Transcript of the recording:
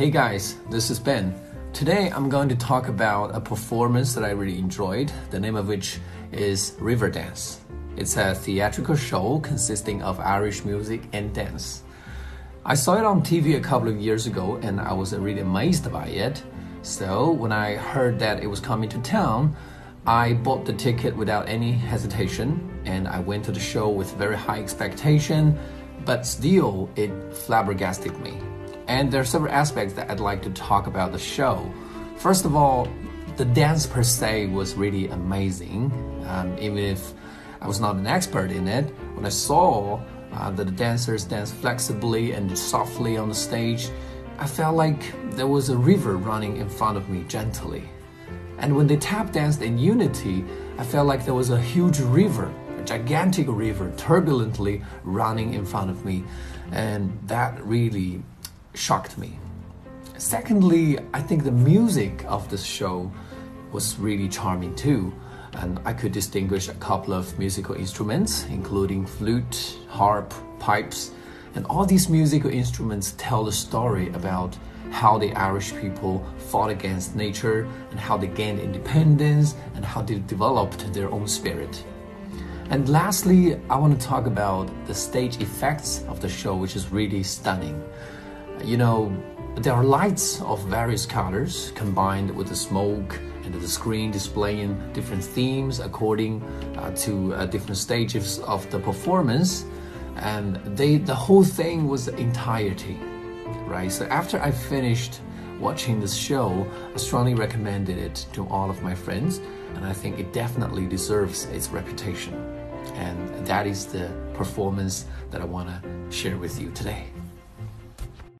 Hey guys, this is Ben. Today I'm going to talk about a performance that I really enjoyed, the name of which is Riverdance. It's a theatrical show consisting of Irish music and dance. I saw it on TV a couple of years ago and I was really amazed by it. So when I heard that it was coming to town, I bought the ticket without any hesitation and I went to the show with very high expectation, but still it flabbergasted me. And there are several aspects that I'd like to talk about the show. First of all, the dance per se was really amazing. Um, even if I was not an expert in it, when I saw uh, that the dancers dance flexibly and softly on the stage, I felt like there was a river running in front of me gently. And when they tap danced in unity, I felt like there was a huge river, a gigantic river, turbulently running in front of me. And that really shocked me. Secondly, I think the music of this show was really charming too. And I could distinguish a couple of musical instruments, including flute, harp, pipes, and all these musical instruments tell the story about how the Irish people fought against nature and how they gained independence and how they developed their own spirit. And lastly, I want to talk about the stage effects of the show, which is really stunning. You know, there are lights of various colors combined with the smoke and the screen displaying different themes according uh, to uh, different stages of the performance. And they, the whole thing was the entirety, right? So after I finished watching this show, I strongly recommended it to all of my friends, and I think it definitely deserves its reputation. And that is the performance that I want to share with you today.